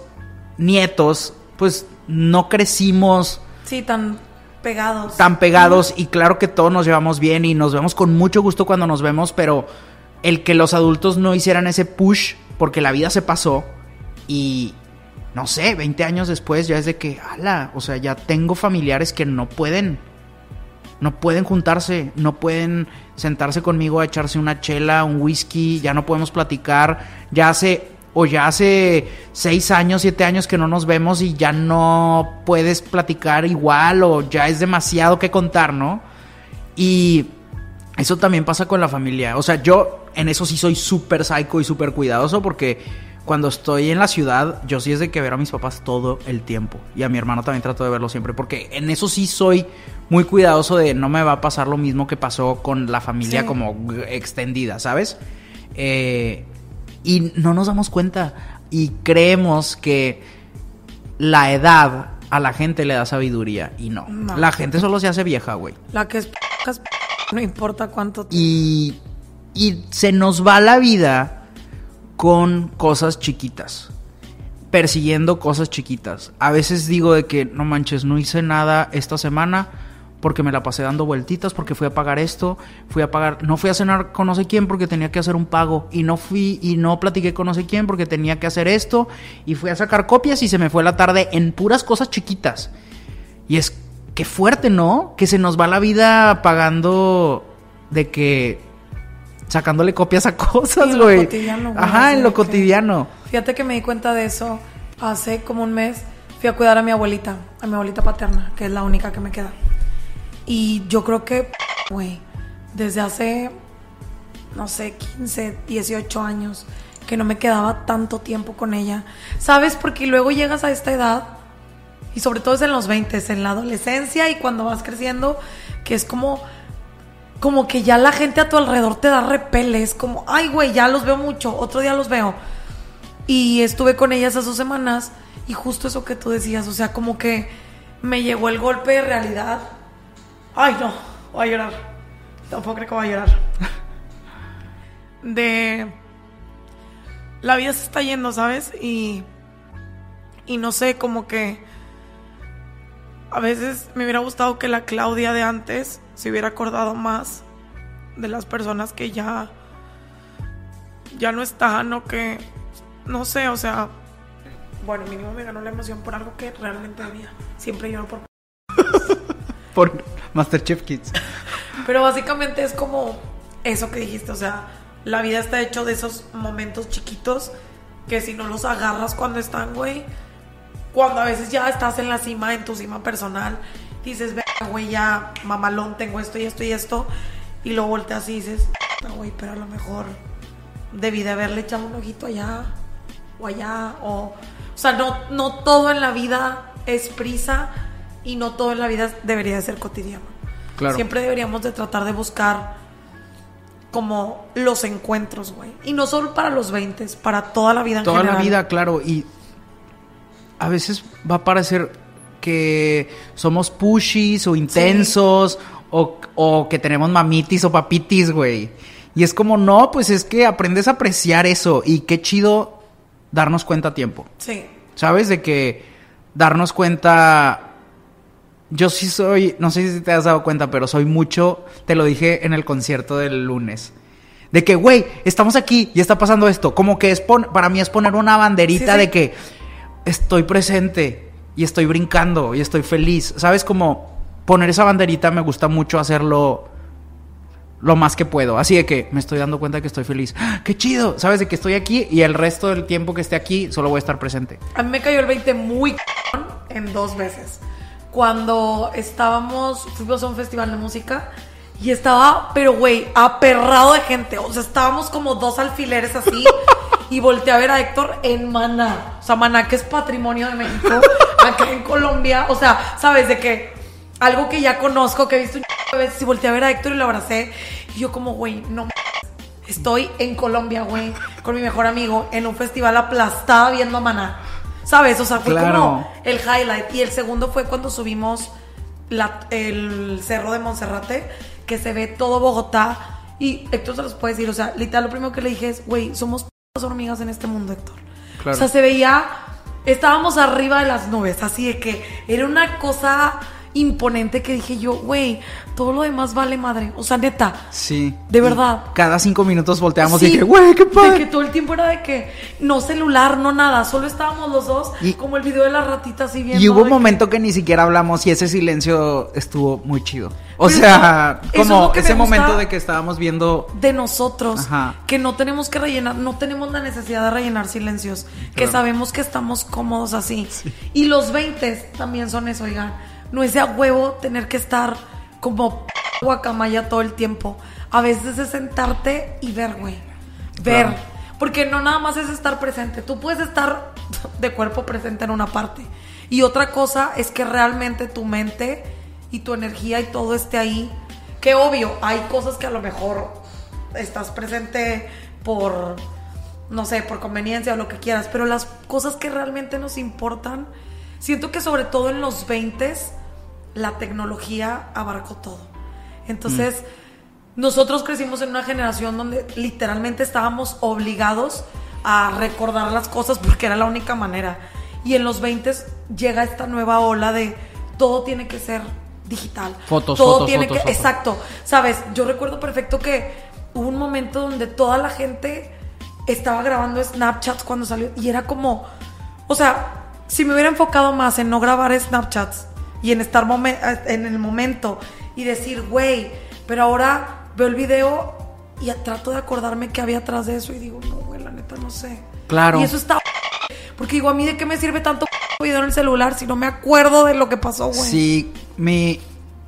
nietos pues no crecimos sí, tan pegados. tan pegados y claro que todos nos llevamos bien y nos vemos con mucho gusto cuando nos vemos, pero el que los adultos no hicieran ese push porque la vida se pasó y no sé, 20 años después ya es de que, ala, o sea, ya tengo familiares que no pueden no pueden juntarse, no pueden sentarse conmigo a echarse una chela, un whisky, ya no podemos platicar, ya hace o ya hace seis años, siete años que no nos vemos y ya no puedes platicar igual o ya es demasiado que contar, ¿no? Y eso también pasa con la familia. O sea, yo en eso sí soy súper psycho y súper cuidadoso porque cuando estoy en la ciudad, yo sí es de que ver a mis papás todo el tiempo. Y a mi hermano también trato de verlo siempre. Porque en eso sí soy muy cuidadoso de no me va a pasar lo mismo que pasó con la familia Sí. como extendida, ¿sabes? Eh, y no nos damos cuenta. Y creemos que la edad a la gente le da sabiduría. Y no. No. La gente solo se hace vieja, güey. La que es p- es p- no importa cuánto. Y, y se nos va la vida con cosas chiquitas. Persiguiendo cosas chiquitas. A veces digo de que no manches, no hice nada esta semana porque me la pasé dando vueltitas, porque fui a pagar esto, fui a pagar, no fui a cenar con no sé quién porque tenía que hacer un pago y no fui y no platiqué con no sé quién porque tenía que hacer esto y fui a sacar copias y se me fue la tarde en puras cosas chiquitas. Y es qué fuerte, ¿no? Que se nos va la vida pagando de que sacándole copias a [laughs] cosas, en lo güey. Ajá, en lo que- cotidiano. Fíjate que me di cuenta de eso hace como un mes. Fui a cuidar a mi abuelita, a mi abuelita paterna, que es la única que me queda. Y yo creo que, güey, desde hace, no sé, 15, 18 años, que no me quedaba tanto tiempo con ella. ¿Sabes? Porque luego llegas a esta edad, y sobre todo es en los 20, en la adolescencia y cuando vas creciendo, que es como como que ya la gente a tu alrededor te da repeles, como, ay, güey, ya los veo mucho, otro día los veo. Y estuve con ella esas dos semanas y justo eso que tú decías, o sea, como que me llegó el golpe de realidad. Ay, no, voy a llorar. Tampoco creo que voy a llorar. De... La vida se está yendo, ¿sabes? Y... Y no sé, como que... A veces me hubiera gustado que la Claudia de antes se hubiera acordado más de las personas que ya ya no están o que no sé, o sea, bueno, mínimo me ganó la emoción por algo que realmente debía. Siempre lloro por [laughs] Por Masterchef Kids. Pero básicamente es como eso que dijiste, o sea, la vida está hecho de esos momentos chiquitos que si no los agarras cuando están, güey, cuando a veces ya estás en la cima, en tu cima personal, dices, ve, güey, ya mamalón, tengo esto y esto y esto, y luego volteas y dices, no, güey, pero a lo mejor debí de haberle echado un ojito allá o allá, o, o sea, no, no todo en la vida es prisa y no todo en la vida debería de ser cotidiano. Claro. Siempre deberíamos de tratar de buscar como los encuentros, güey. Y no solo para los 20, para toda la vida en Toda la general. vida, claro. Y a veces va a parecer que somos pushies o intensos o, o que tenemos mamitis o papitis, güey. Y es como, no, pues es que aprendes a apreciar eso y qué chido darnos cuenta a tiempo. Sí. ¿Sabes? De que darnos cuenta... Yo sí soy, no sé si te has dado cuenta, pero soy mucho, te lo dije en el concierto del lunes. De que, güey, estamos aquí y está pasando esto. Como que es pon- para mí es poner una banderita Sí, sí. de que estoy presente y estoy brincando y estoy feliz. ¿Sabes? Como poner esa banderita me gusta mucho hacerlo lo más que puedo. Así de que me estoy dando cuenta de que estoy feliz. ¡Ah, ¡Qué chido! ¿Sabes? De que estoy aquí y el resto del tiempo que esté aquí solo voy a estar presente. A mí me cayó el 20 muy en dos veces. Cuando estábamos, fuimos a un festival de música y estaba, pero güey, aperrado de gente. O sea, estábamos como dos alfileres así y volteé a ver a Héctor en Maná. O sea, Maná, que es patrimonio de México, acá en Colombia. O sea, sabes de que algo que ya conozco, que he visto un veces y volteé a ver a Héctor y lo abracé. Y yo, como, güey, no Estoy en Colombia, güey, con mi mejor amigo, en un festival aplastada viendo a Maná. ¿Sabes? O sea, fue Claro. como el highlight. Y el segundo fue cuando subimos la- el cerro de Monserrate, que se ve todo Bogotá. Y Héctor se los puede decir, o sea, literal, lo primero que le dije es, güey, somos hormigas en este mundo, Héctor. Claro. O sea, se veía, estábamos arriba de las nubes, así de que era una cosa imponente que dije yo, güey, todo lo demás vale madre. O sea, neta, Sí. De Y verdad. Cada cinco minutos volteamos Sí, y dije, güey, qué De padre. que todo el tiempo era de que no celular, no nada, solo estábamos los dos, Y- como el video de la ratita así viendo. Y hubo de un que- momento que ni siquiera hablamos y ese silencio estuvo muy chido. O Pero sea, es como ese momento de que estábamos viendo. de nosotros, Ajá. que no tenemos que rellenar, no tenemos la necesidad de rellenar silencios, que sabemos que estamos cómodos así. Y los 20 también son eso, oigan. No es de a huevo tener que estar como guacamaya todo el tiempo. A veces es sentarte y ver, güey. Ver. Claro. Porque no nada más es estar presente. Tú puedes estar [laughs] de cuerpo presente en una parte. Y otra cosa es que realmente tu mente y tu energía y todo esté ahí. Que obvio, hay cosas que a lo mejor estás presente por, no sé, por conveniencia o lo que quieras. Pero las cosas que realmente nos importan, siento que sobre todo en los 20 la tecnología abarcó todo. Entonces, nosotros crecimos en una generación donde literalmente estábamos obligados a recordar las cosas porque era la única manera. Y en los 20 llega esta nueva ola de todo tiene que ser digital. Fotos, todo fotos, tiene fotos, que fotos. exacto. Sabes, yo recuerdo perfecto que hubo un momento donde toda la gente estaba grabando Snapchats cuando salió y era como, o sea, si me hubiera enfocado más en no grabar Snapchats, y en estar momen- en el momento y decir, güey, pero ahora veo el video y trato de acordarme qué había atrás de eso y digo, no, güey, la neta no sé. Claro. Y eso está porque digo, a mí de qué me sirve tanto video en el celular si no me acuerdo de lo que pasó, güey. Sí, mi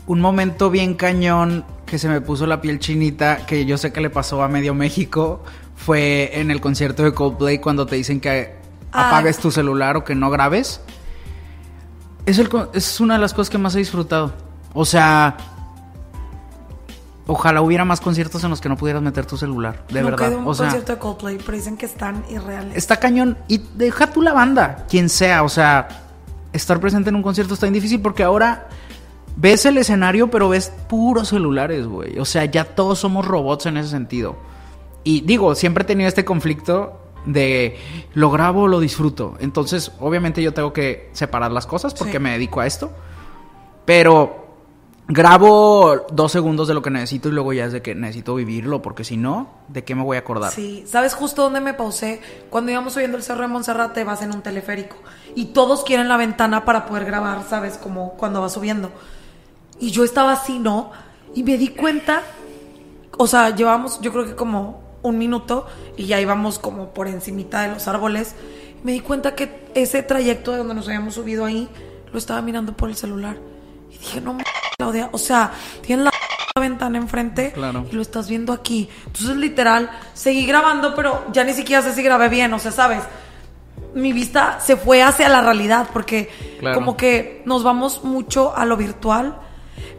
un momento bien cañón que se me puso la piel chinita, que yo sé que le pasó a medio México, fue en el concierto de Coldplay cuando te dicen que Ah. apagues tu celular o que no grabes. Es, el es una de las cosas que más he disfrutado. O sea, ojalá hubiera más conciertos en los que no pudieras meter tu celular, de he verdad. un O sea, concierto de Coldplay, pero dicen que están irreales. está cañón. Y deja tú la banda, quien sea. O sea, estar presente en un concierto está bien difícil porque ahora ves el escenario, pero ves puros celulares, güey. O sea, ya todos somos robots en ese sentido. Y digo, siempre he tenido este conflicto de lo grabo o lo disfruto. Entonces, obviamente yo tengo que separar las cosas porque Sí. me dedico a esto. Pero grabo dos segundos de lo que necesito y luego ya es de que necesito vivirlo porque si no, ¿de qué me voy a acordar? Sí, ¿sabes justo dónde me pausé? Cuando íbamos subiendo el cerro de Montserrat, te vas en un teleférico y todos quieren la ventana para poder grabar, ¿sabes? Como cuando vas subiendo. Y yo estaba así, ¿no? Y me di cuenta, o sea, llevamos yo creo que como un minuto y ya íbamos como por encimita de los árboles. Me di cuenta que ese trayecto de donde nos habíamos subido ahí, lo estaba mirando por el celular. Y dije, no, Claudia, o sea, tienes la ventana enfrente Claro. y lo estás viendo aquí. Entonces, literal, seguí grabando, pero ya ni siquiera sé si grabé bien, o sea, ¿sabes? Mi vista se fue hacia la realidad porque Claro. como que nos vamos mucho a lo virtual.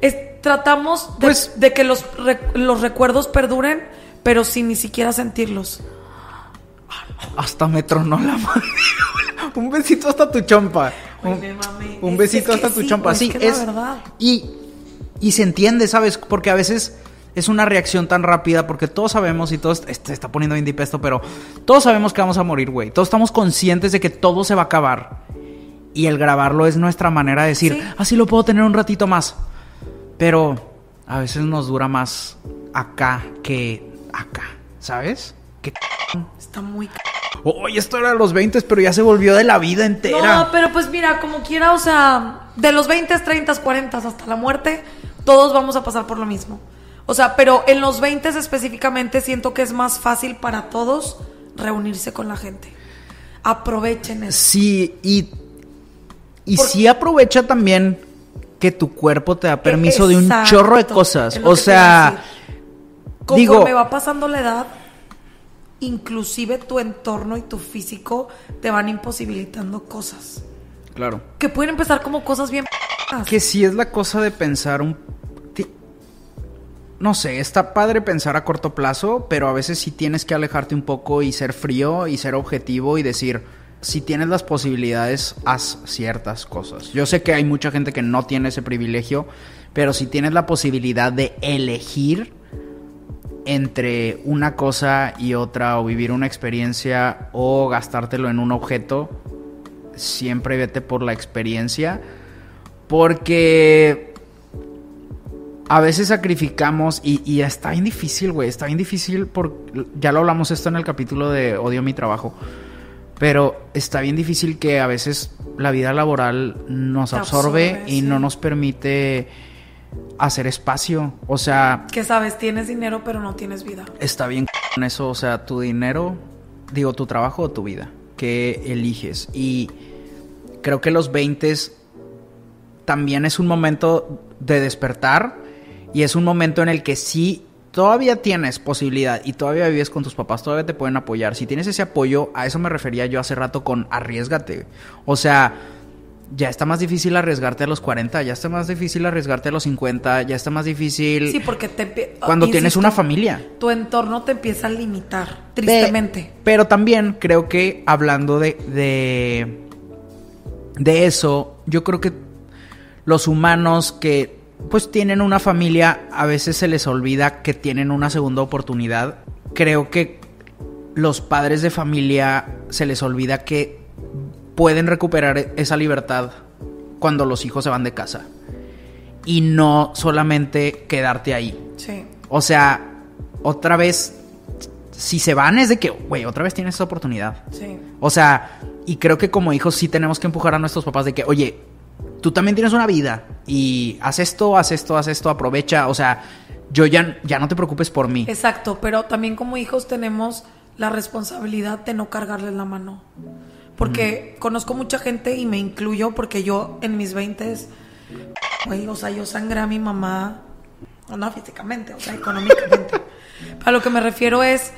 Es- tratamos de, Pues- de que los, los recuerdos perduren, pero sin ni siquiera sentirlos. Hasta me tronó la mano. un besito hasta tu chompa. Un, un Es- besito es que hasta tu sí, chompa. Sí, es que es es. la verdad. Y, y se entiende, ¿sabes? Porque a veces es una reacción tan rápida, porque todos sabemos, y todos. Este está poniendo bien deep esto, pero todos sabemos que vamos a morir, güey. Todos estamos conscientes de que todo se va a acabar. Y el grabarlo es nuestra manera de decir, Sí. así lo puedo tener un ratito más. Pero a veces nos dura más acá que acá, ¿sabes? Que Está muy... Oye, esto era de los 20, pero ya se volvió de la vida entera. No, pero pues mira, como quiera, o sea, de los 20, 30, 40 hasta la muerte, todos vamos a pasar por lo mismo. O sea, pero en los 20 específicamente siento que es más fácil para todos reunirse con la gente. Aprovechen eso. Sí, y, y sí aprovecha también que tu cuerpo te da permiso de un chorro de cosas. O sea, digo, va pasando la edad, inclusive tu entorno y tu físico te van imposibilitando cosas. claro. Que pueden empezar como cosas bien... Que sí es la cosa de pensar un... No sé, está padre pensar a corto plazo, pero a veces sí tienes que alejarte un poco y ser frío y ser objetivo y decir, si tienes las posibilidades, haz ciertas cosas. Yo sé que hay mucha gente que no tiene ese privilegio, pero si tienes la posibilidad de elegir entre una cosa y otra o vivir una experiencia o gastártelo en un objeto, siempre vete por la experiencia porque a veces sacrificamos y, y está bien difícil, güey, está bien difícil por ya lo hablamos esto en el capítulo de odio mi trabajo. Pero está bien difícil que a veces la vida laboral nos absorbe, absorbe, y sí. no nos permite hacer espacio. O sea, Que sabes, tienes dinero pero no tienes vida. está bien con eso, o sea, tu dinero, digo, tu trabajo o tu vida, que eliges. Y creo que los 20 también es un momento de despertar y es un momento en el que sí todavía tienes posibilidad y todavía vives con tus papás, todavía te pueden apoyar. Si tienes ese apoyo, a eso me refería yo hace rato con arriesgate. O sea, ya está más difícil arriesgarte a los 40, ya está más difícil arriesgarte a los 50, ya está más difícil Sí, porque te empie- cuando tienes una familia. Tu entorno te empieza a limitar, tristemente. Pe- pero también creo que hablando de, de, de eso, yo creo que los humanos que pues tienen una familia, a veces se les olvida que tienen una segunda oportunidad. Creo que los padres de familia se les olvida que pueden recuperar esa libertad cuando los hijos se van de casa. Y no solamente quedarte ahí. Sí. O sea, otra vez, si se van es de que, güey, otra vez tienes esa oportunidad. Sí. O sea, y creo que como hijos sí tenemos que empujar a nuestros papás de que, oye, tú también tienes una vida. y haz esto, haz esto, haz esto, aprovecha, o sea, yo ya, ya no te preocupes por mí. Exacto, pero también como hijos tenemos la responsabilidad de no cargarles la mano. Porque conozco mucha gente y me incluyo porque yo en mis 20 güey, o sea, yo sangré a mi mamá, no físicamente, o sea, económicamente. [laughs] a lo que me refiero es,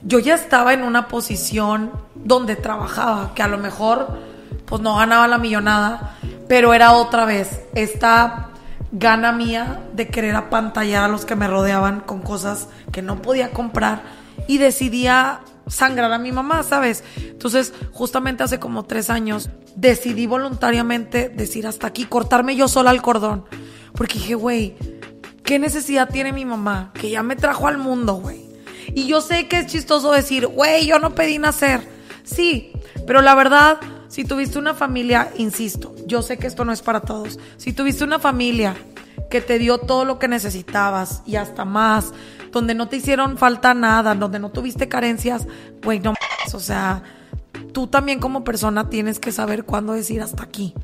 yo ya estaba en una posición donde trabajaba, que a lo mejor pues no ganaba la millonada, pero era otra vez esta gana mía de querer apantallar a los que me rodeaban con cosas que no podía comprar y decidía sangrar a mi mamá, ¿sabes? Entonces, justamente hace como tres años, decidí voluntariamente decir hasta aquí, cortarme yo sola el cordón. Porque dije, güey, ¿qué necesidad tiene mi mamá? Que ya me trajo al mundo, güey. Y yo sé que es chistoso decir, güey, yo no pedí nacer. Sí, pero la verdad, si tuviste una familia, insisto, yo sé que esto no es para todos. Si tuviste una familia que te dio todo lo que necesitabas y hasta más, donde no te hicieron falta nada, donde no tuviste carencias, güey, no o sea, tú también como persona tienes que saber cuándo decir hasta aquí.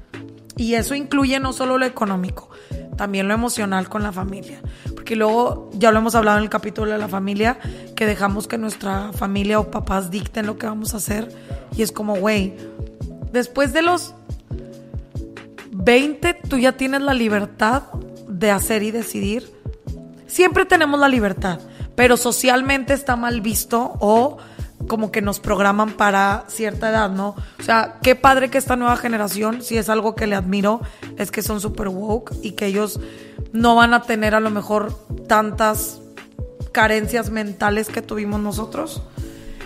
Y eso incluye no solo lo económico, también lo emocional con la familia. Porque luego, ya lo hemos hablado en el capítulo de la familia, que dejamos que nuestra familia o papás dicten lo que vamos a hacer. Y es como, güey, después de los 20, tú ya tienes la libertad de hacer y decidir Siempre tenemos la libertad, pero socialmente está mal visto o como que nos programan para cierta edad, ¿no? O sea, qué padre que esta nueva generación, si es algo que le admiro, es que son super woke y que ellos no van a tener a lo mejor tantas carencias mentales que tuvimos nosotros.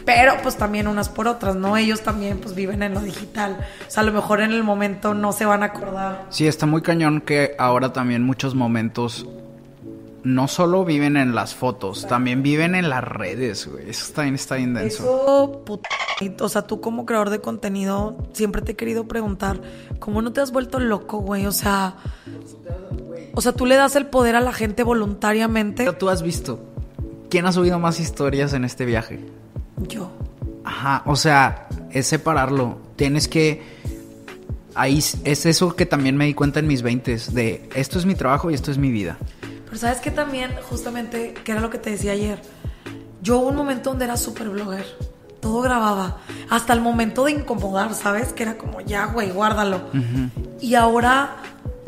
Pero pues también unas por otras, ¿no? Ellos también pues viven en lo digital. O sea, a lo mejor en el momento no se van a acordar. Sí, está muy cañón que ahora también muchos momentos no solo viven en las fotos, también viven en las redes, güey. Eso también está bien denso. Eso, puta. O sea, tú como creador de contenido, siempre te he querido preguntar, ¿cómo no te has vuelto loco, güey? O sea, o sea, tú le das el poder a la gente voluntariamente. Pero tú has visto, ¿quién ha subido más historias en este viaje? Yo. Ajá, o sea, es separarlo. Tienes que ahí es eso que también me di cuenta en mis 20 de esto es mi trabajo y esto es mi vida. Pero sabes que también, justamente, que era lo que te decía ayer, yo hubo un momento donde era súper blogger. Todo grababa. Hasta el momento de incomodar, ¿sabes? Que era como, ya, güey, guárdalo. Y ahora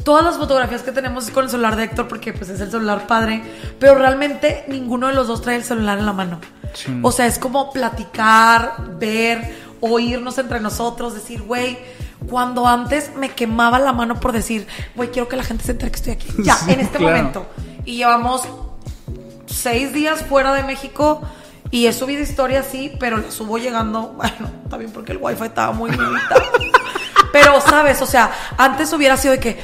todas las fotografías que tenemos es con el celular de Héctor porque pues es el celular padre, pero realmente ninguno de los dos trae el celular en la mano. O sea, es como platicar, ver, oírnos entre nosotros, decir, güey, cuando antes me quemaba la mano por decir, güey, quiero que la gente se entere que estoy aquí. [laughs] Ya, en este momento y llevamos seis días fuera de México y he subido historias, sí, pero las subo llegando, [laughs] bueno, también porque el wifi estaba muy limitado. [laughs] pero, ¿sabes? O sea, antes hubiera sido de que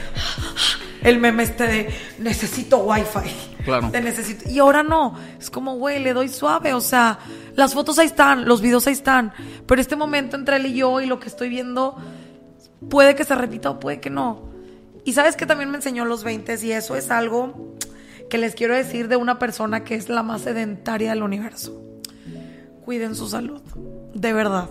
el meme este de necesito wifi. Claro. necesito. Y ahora no. Es como, güey, le doy suave. O sea, las fotos ahí están, los videos ahí están. Pero este momento entre él y yo y lo que estoy viendo, puede que se repita o puede que no. Y sabes que también me enseñó los 20 y eso es algo que les quiero decir de una persona que es la más sedentaria del universo. Cuiden su salud, de verdad.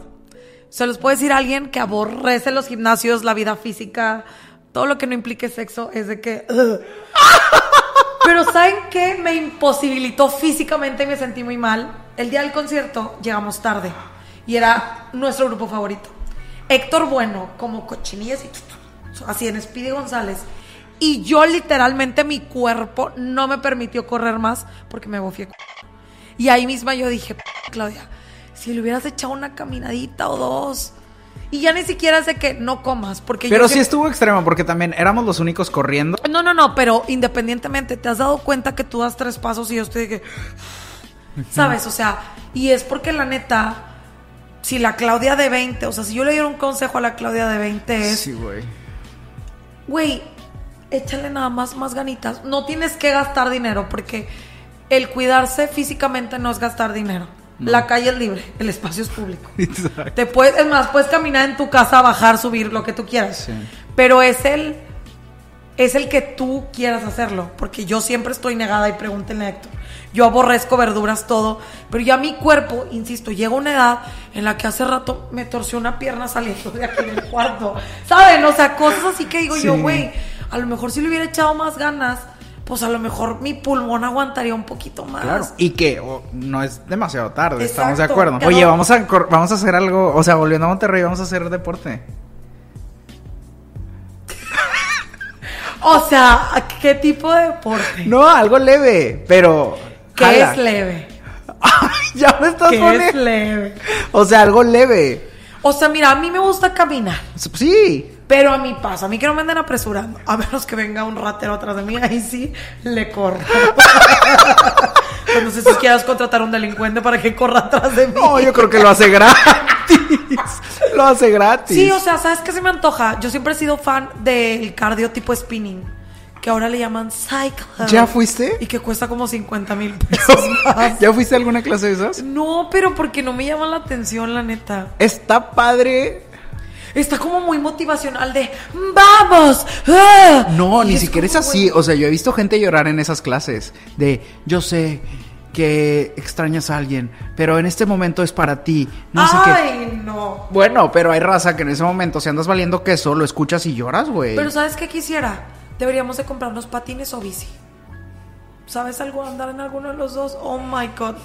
Se los puede decir a alguien que aborrece los gimnasios, la vida física, todo lo que no implique sexo, es de que... [laughs] Pero ¿saben qué? Me imposibilitó físicamente y me sentí muy mal. El día del concierto llegamos tarde y era nuestro grupo favorito. Héctor Bueno, como cochinillas y así en Speedy González y yo literalmente mi cuerpo no me permitió correr más porque me bofié. Y ahí misma yo dije, Claudia, si le hubieras echado una caminadita o dos. Y ya ni siquiera sé que no comas, porque Pero sí estuvo extremo, porque también éramos los únicos corriendo. No, no, no, pero independientemente, ¿te has dado cuenta que tú das tres pasos y yo estoy de que... [laughs] ¿Sabes? O sea, y es porque la neta, si la Claudia de 20, o sea, si yo le diera un consejo a la Claudia de 20 es... Sí, güey. Güey, échale nada más más ganitas. No tienes que gastar dinero porque el cuidarse físicamente no es gastar dinero. La calle es libre, el espacio es público. [laughs] Te puedes, es más, puedes caminar en tu casa, bajar, subir, lo que tú quieras. Pero es el, es el que tú quieras hacerlo. Porque yo siempre estoy negada y pregúntenle a Héctor. Yo aborrezco verduras, todo. Pero ya mi cuerpo, insisto, llega una edad en la que hace rato me torció una pierna saliendo de aquí del cuarto. ¿Saben? O sea, cosas así que digo yo, güey A lo mejor si le hubiera echado más ganas, pues a lo mejor mi pulmón aguantaría un poquito más. Claro. Y que oh, no es demasiado tarde, estamos de acuerdo. Oye, vamos a, vamos a hacer algo, o sea, volviendo a Monterrey, vamos a hacer deporte. [laughs] O sea, ¿a ¿qué tipo de deporte? No, algo leve, pero... ¿Qué jala. es leve? [laughs] ya me estás ¿Qué es poniendo... leve? O sea, algo leve. O sea, mira, a mí me gusta caminar. Sí. Pero a mí pasa, a mí que no me anden apresurando. A menos que venga un ratero atrás de mí, ahí sí le corro. [laughs] No sé si quieras contratar a un delincuente para que corra atrás de mí. No, yo creo que lo hace gratis. lo hace gratis. Sí, o sea, ¿sabes qué se me antoja? Yo siempre he sido fan del cardio tipo spinning, que ahora le llaman cycle. ¿Ya fuiste? Y que cuesta como 50 mil [laughs] pesos más. ¿Ya fuiste a alguna clase de esas? No, pero porque no me llama la atención, la neta. Está padre. Está como muy motivacional de ¡Vamos! ¡Ah! No, Y ni es siquiera es así. O sea, yo he visto gente llorar en esas clases. De, yo sé que extrañas a alguien, pero en este momento es para ti. No sé qué. ¡Ay, no! Bueno, pero hay raza que en ese momento, si andas valiendo queso, lo escuchas y lloras, güey. Pero ¿sabes qué quisiera? Deberíamos de comprarnos patines o bici. ¿Sabes algo? Andar en alguno de los dos. Oh my god.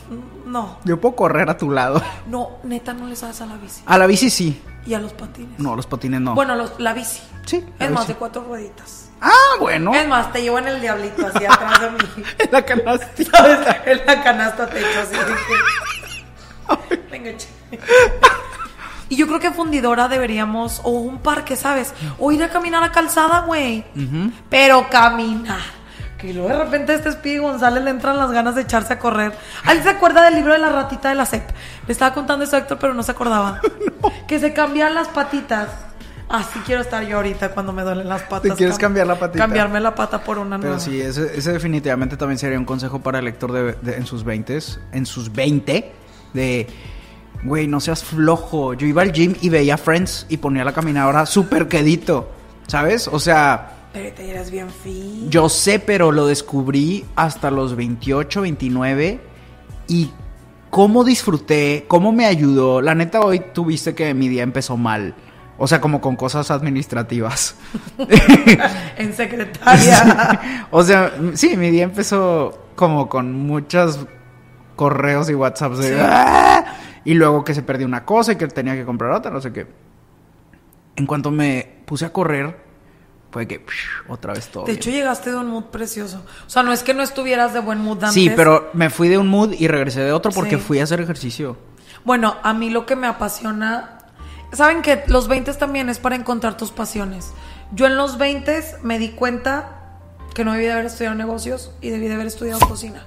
No. Yo puedo correr a tu lado. No, neta, no le sabes a la bici. A la bici sí. Y a los patines. No, los patines no. Bueno, los- la bici. Sí, la Es más, de cuatro rueditas. Ah, bueno. Es más, te llevo en el diablito así atrás de mí. [laughs] En la canasta. [laughs] ¿Sabes? En la canasta te echo así. [laughs] Venga, che. Y yo creo que fundidora deberíamos, o un parque, ¿sabes? O ir a caminar a calzada, güey. Pero caminar. Que luego de repente a este Speedy González le entran las ganas de echarse a correr. ¿Alguien se acuerda del libro de la ratita de la SEP? Le estaba contando eso a Héctor, pero no se acordaba. [laughs] Que se cambian las patitas. Así quiero estar yo ahorita cuando me duelen las patas. ¿Te quieres Cam- cambiar la patita? Cambiarme la pata por una nueva. Pero sí, ese, ese definitivamente también sería un consejo para el lector de, de- en sus 20 en sus 20 de güey, no seas flojo. Yo iba al gym y veía Friends y ponía la caminadora súper quedito, ¿sabes? O sea, Pero te eres bien fin. yo sé, pero lo descubrí hasta los 28, 29 y cómo disfruté, cómo me ayudó. La neta hoy tuviste que mi día empezó mal. O sea, como con cosas administrativas. [laughs] en secretaria. [laughs] o sea, sí, mi día empezó como con muchos correos y WhatsApps de... Sí. "Ah", Y luego que se perdió una cosa y que tenía que comprar otra, no sé qué. En cuanto me puse a correr, fue que psh, otra vez todo. De bien. hecho, llegaste de un mood precioso. O sea, no es que no estuvieras de buen mood antes. sí, pero me fui de un mood y regresé de otro porque Sí. fui a hacer ejercicio. Bueno, a mí lo que me apasiona. Saben que los 20 también es para encontrar tus pasiones. Yo en los 20 me di cuenta que no debí de haber estudiado negocios y debí de haber estudiado cocina.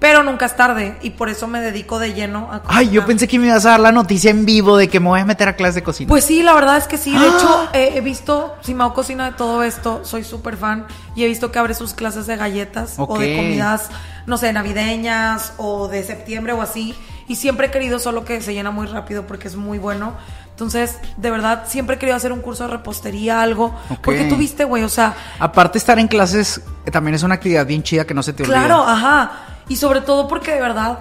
Pero nunca es tarde y por eso me dedico de lleno a Ay, yo cocinar. pensé que me ibas a dar la noticia en vivo de que me voy a meter a clases de cocina. Pues sí, la verdad es que sí. De ¡Ah! hecho, eh, he visto, Simao cocina de todo esto, soy súper fan. Y he visto que abre sus clases de galletas o Ok. de comidas, no sé, navideñas o de septiembre o así. Y siempre he querido, solo que se llena muy rápido porque es muy bueno. Entonces, de verdad, siempre he querido hacer un curso de repostería, algo. Ok. Porque tú viste, güey, o sea, Aparte estar en clases eh, también es una actividad bien chida que no se te olvida. Claro, ajá. Y sobre todo porque de verdad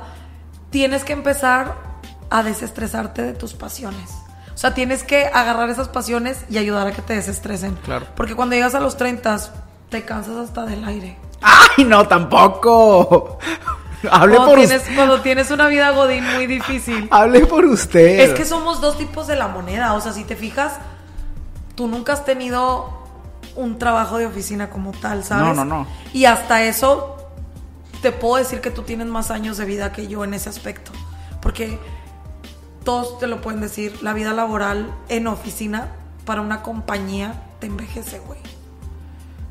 tienes que empezar a desestresarte de tus pasiones. O sea, tienes que agarrar esas pasiones y ayudar a que te desestresen. Claro. Porque cuando llegas a los 30 te cansas hasta del aire. ¡Ay, no, tampoco! Hable Cuando por tienes, usted. cuando tienes una vida godín muy difícil. [laughs] Hable por usted. Es que somos dos tipos de la moneda. O sea, si te fijas, tú nunca has tenido un trabajo de oficina como tal, ¿sabes? No, no, no. Y hasta eso te puedo decir que tú tienes más años de vida que yo en ese aspecto. Porque todos te lo pueden decir, la vida laboral en oficina para una compañía te envejece, güey.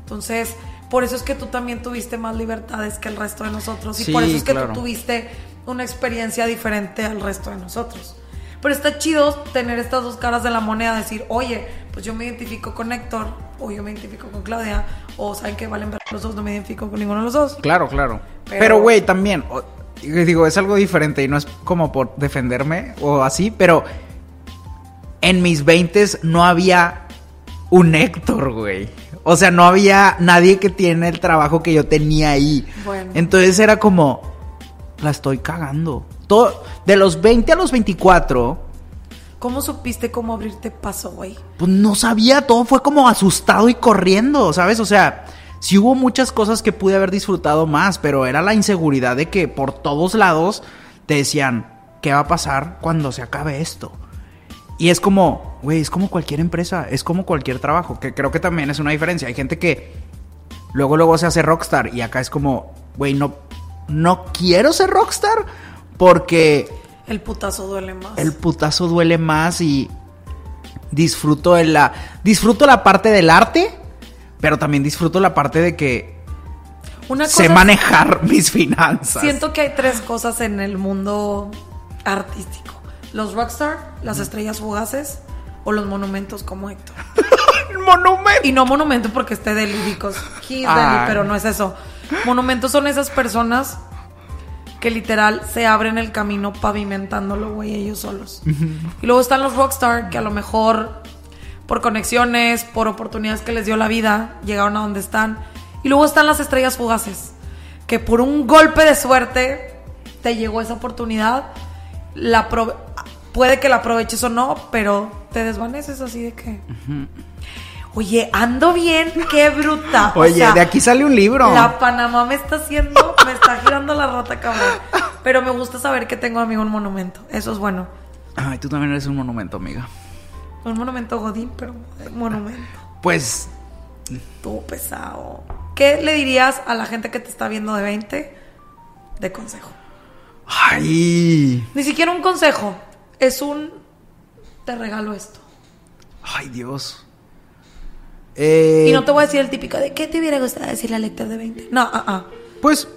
Entonces, por eso es que tú también tuviste más libertades que el resto de nosotros. Y Sí, por eso es que claro. tú tuviste una experiencia diferente al resto de nosotros. Pero está chido tener estas dos caras de la moneda, decir, oye, pues yo me identifico con Héctor, o yo me identifico con Claudia, o saben que valen ver los dos, no me identifico con ninguno de los dos. Claro, claro. Pero- Pero, güey, también, o- digo, es algo diferente y no es como por defenderme o así, pero en mis 20 no había un Héctor, güey. O sea, no había nadie que tiene el trabajo que yo tenía ahí. Bueno. Entonces era como, la estoy cagando. Todo, de los 20 a los 24, ¿Cómo supiste cómo abrirte paso, güey? Pues no sabía, todo fue como asustado y corriendo, ¿sabes? O sea, sí hubo muchas cosas que pude haber disfrutado más, pero era la inseguridad de que por todos lados te decían, ¿qué va a pasar cuando se acabe esto? Y es como, güey, es como cualquier empresa, es como cualquier trabajo, que creo que también es una diferencia. Hay gente que luego luego se hace rockstar y acá es como, güey, no no quiero ser rockstar porque El putazo duele más. el putazo duele más y disfruto de la disfruto la parte del arte, pero también disfruto la parte de que Una sé manejar [laughs] mis finanzas. Siento que hay tres cosas en el mundo artístico. Los rockstar, las estrellas fugaces o los monumentos como Héctor. [laughs] monumento. Y no monumento porque esté de líricos. He's Ay. Deli, pero no es eso. Monumentos son esas personas que literal se abren el camino pavimentándolo, güey, ellos solos. Y luego están los rockstar que a lo mejor por conexiones, por oportunidades que les dio la vida, llegaron a donde están. Y luego están las estrellas fugaces, que por un golpe de suerte te llegó esa oportunidad, la puede que la aproveches o no, pero te desvaneces así de que... Oye, ando bien, qué bruta. O Oye, sea, de aquí sale un libro. La Panamá me está haciendo, me está girando la rata, cabrón. Pero me gusta saber que tengo a mí un monumento. Eso es bueno. Ay, tú también eres un monumento, amiga. Un monumento godín, pero un monumento. Pues Estuvo pesado. ¿Qué le dirías a la gente que te está viendo de 20 de consejo? ay, Ni siquiera un consejo. Es un te regalo esto. ay Dios. Eh, Y no te voy a decir el típico de ¿qué te hubiera gustado decirle al lector de 20? No, ah, ah. Pues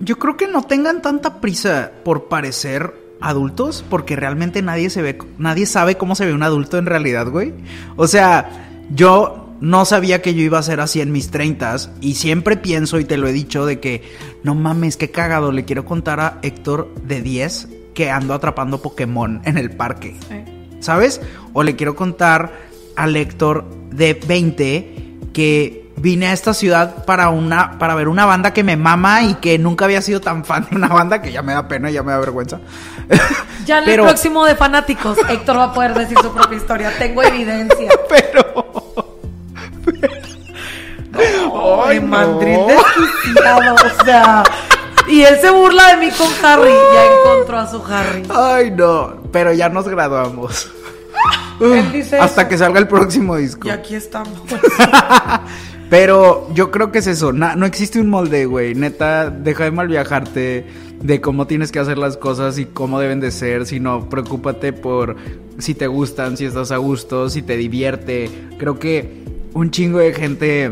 yo creo que no tengan tanta prisa por parecer adultos, porque realmente nadie se ve, nadie sabe cómo se ve un adulto en realidad, güey. O sea, yo no sabía que yo iba a ser así en mis treintas y siempre pienso y te lo he dicho de que no mames, qué cagado, le quiero contar a Héctor de 10 que ando atrapando Pokémon en el parque. Sí. ¿sabes? O le quiero contar al lector de 20 que vine a esta ciudad para una para ver una banda que me mama y que nunca había sido tan fan de una banda que ya me da pena y ya me da vergüenza. [laughs] Ya en Pero- el próximo de fanáticos, Héctor va a poder decir su propia historia. Tengo evidencia. [laughs] Pero Ay, Ay, no. mandril desquiciado, o sea. Y él se burla de mí con Harry. Ya encontró a su Harry. ay no, pero ya nos graduamos. Él dice Hasta eso. que salga el próximo disco. Y aquí estamos. [laughs] Pero yo creo que es eso, na- no existe un molde, güey. Neta, deja de mal viajarte de cómo tienes que hacer las cosas y cómo deben de ser, sino preocúpate por si te gustan, si estás a gusto, si te divierte. Creo que un chingo de gente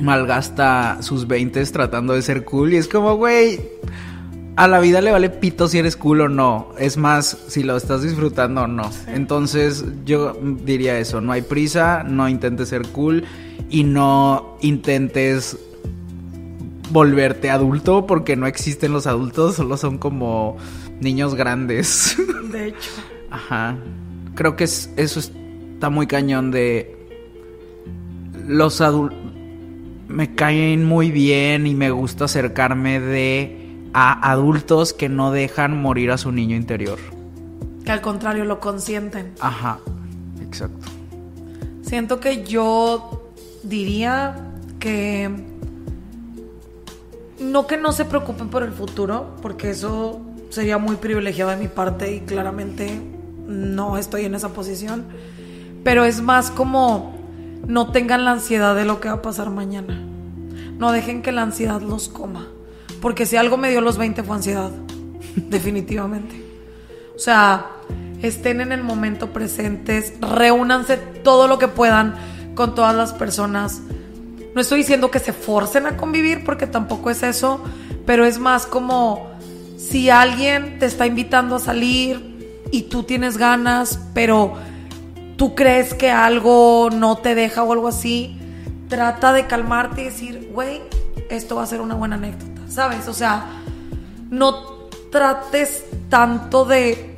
malgasta sus 20 tratando de ser cool y es como, güey, a la vida le vale pito si eres cool o no. Es más, si lo estás disfrutando o no. Entonces, yo diría eso. No hay prisa, no intentes ser cool y no intentes volverte adulto porque no existen los adultos, solo son como niños grandes. [laughs] De hecho. Ajá. Creo que es, eso está muy cañón de los adultos me caen muy bien y me gusta acercarme de a adultos que no dejan morir a su niño interior. Que al contrario lo consienten. Ajá. Exacto. Siento que yo diría que no que no se preocupen por el futuro, porque eso sería muy privilegiado de mi parte y claramente no estoy en esa posición, pero es más como no tengan la ansiedad de lo que va a pasar mañana. No dejen que la ansiedad los coma, porque si algo me dio los 20 fue ansiedad, [laughs] definitivamente. O sea, estén en el momento presentes, reúnanse todo lo que puedan con todas las personas. No estoy diciendo que se forcen a convivir porque tampoco es eso, pero es más como si alguien te está invitando a salir y tú tienes ganas, pero tú crees que algo no te deja o algo así, trata de calmarte y decir, güey, esto va a ser una buena anécdota, ¿sabes? O sea, no trates tanto de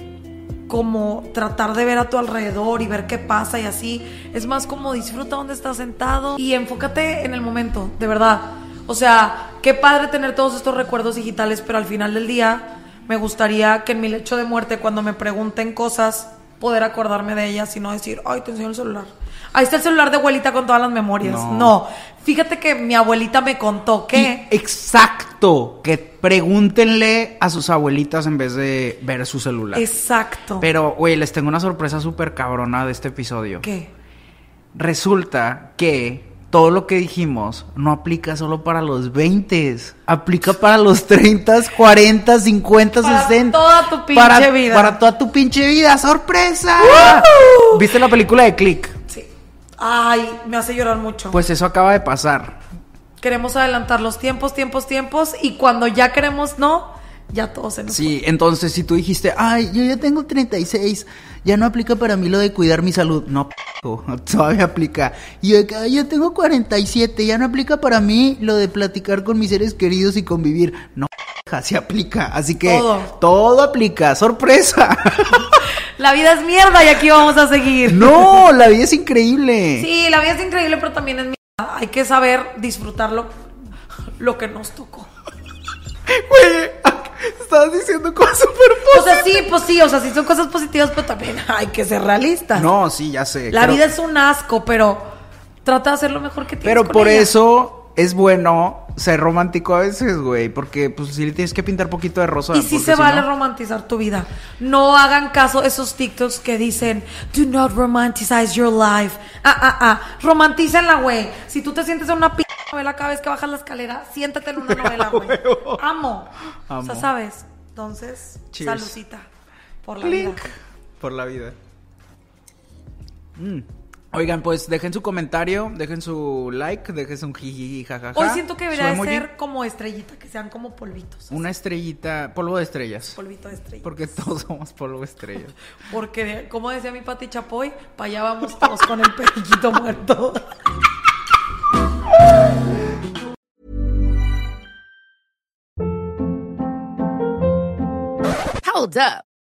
como tratar de ver a tu alrededor y ver qué pasa y así. Es más como disfruta donde estás sentado y enfócate en el momento, de verdad. O sea, qué padre tener todos estos recuerdos digitales, pero al final del día me gustaría que en mi lecho de muerte, cuando me pregunten cosas poder acordarme de ella, sino decir, ay, te enseño el celular. Ahí está el celular de abuelita con todas las memorias. No. No. Fíjate que mi abuelita me contó que... Y- exacto. Que pregúntenle a sus abuelitas en vez de ver su celular. Exacto. Pero, güey, les tengo una sorpresa súper cabrona de este episodio. ¿Qué? Resulta que todo lo que dijimos no aplica solo para los 20, aplica para los 30, 40, 50, Para 60. toda tu pinche para, vida. Para toda tu pinche vida, sorpresa. ¿Viste la película de Click? Ay, me hace llorar mucho. Pues eso acaba de pasar. queremos adelantar los tiempos, tiempos, tiempos, y cuando ya queremos no, ya todo se nos Sí, entonces si tú dijiste, ay, yo ya tengo 36, ya no aplica para mí lo de cuidar mi salud. No, p***, [laughs] todavía aplica. Y yo, "Ay, yo tengo 47, ya no aplica para mí lo de platicar con mis seres queridos y convivir. No, p***, sí aplica. Así que Todo. todo aplica. ¡Sorpresa! [laughs] La vida es mierda y aquí vamos a seguir. no, la vida es increíble. Sí, la vida es increíble, pero también es mierda. Hay que saber disfrutarlo lo que nos tocó. Güey, estabas diciendo cosas súper O sea, sí, pues sí, o sea, sí son cosas positivas, pero también [laughs] hay que ser realistas. No, sí, ya sé. La vida es un asco, pero trata de hacer lo mejor que tienes Pero con por ella. eso es bueno ser romántico a veces, güey. Porque pues sí le tienes que pintar poquito de rosa. Y sí se si vale no- romantizar tu vida. No hagan caso a esos TikToks que dicen, do not romanticize your life. Ah, ah, ah. Romantícenla, güey. Si tú te sientes en una p novela cada vez que bajas la escalera, siéntate en una [laughs] novela, güey. Amo. O sea, Amo. ¿sabes? Entonces, Cheers. salucita por la Clink. vida. Por la vida. Mm. Oigan, pues dejen su comentario, dejen su like, dejen un jiji, jajaja. Hoy siento que su debería de ser como estrellita, que sean como polvitos. Una estrellita, polvo de estrellas. Polvito de estrella. Porque todos somos polvo de estrellas. [laughs] Porque, como decía mi Pati Chapoy, para allá vamos todos con el periquito muerto. [laughs] Hold up.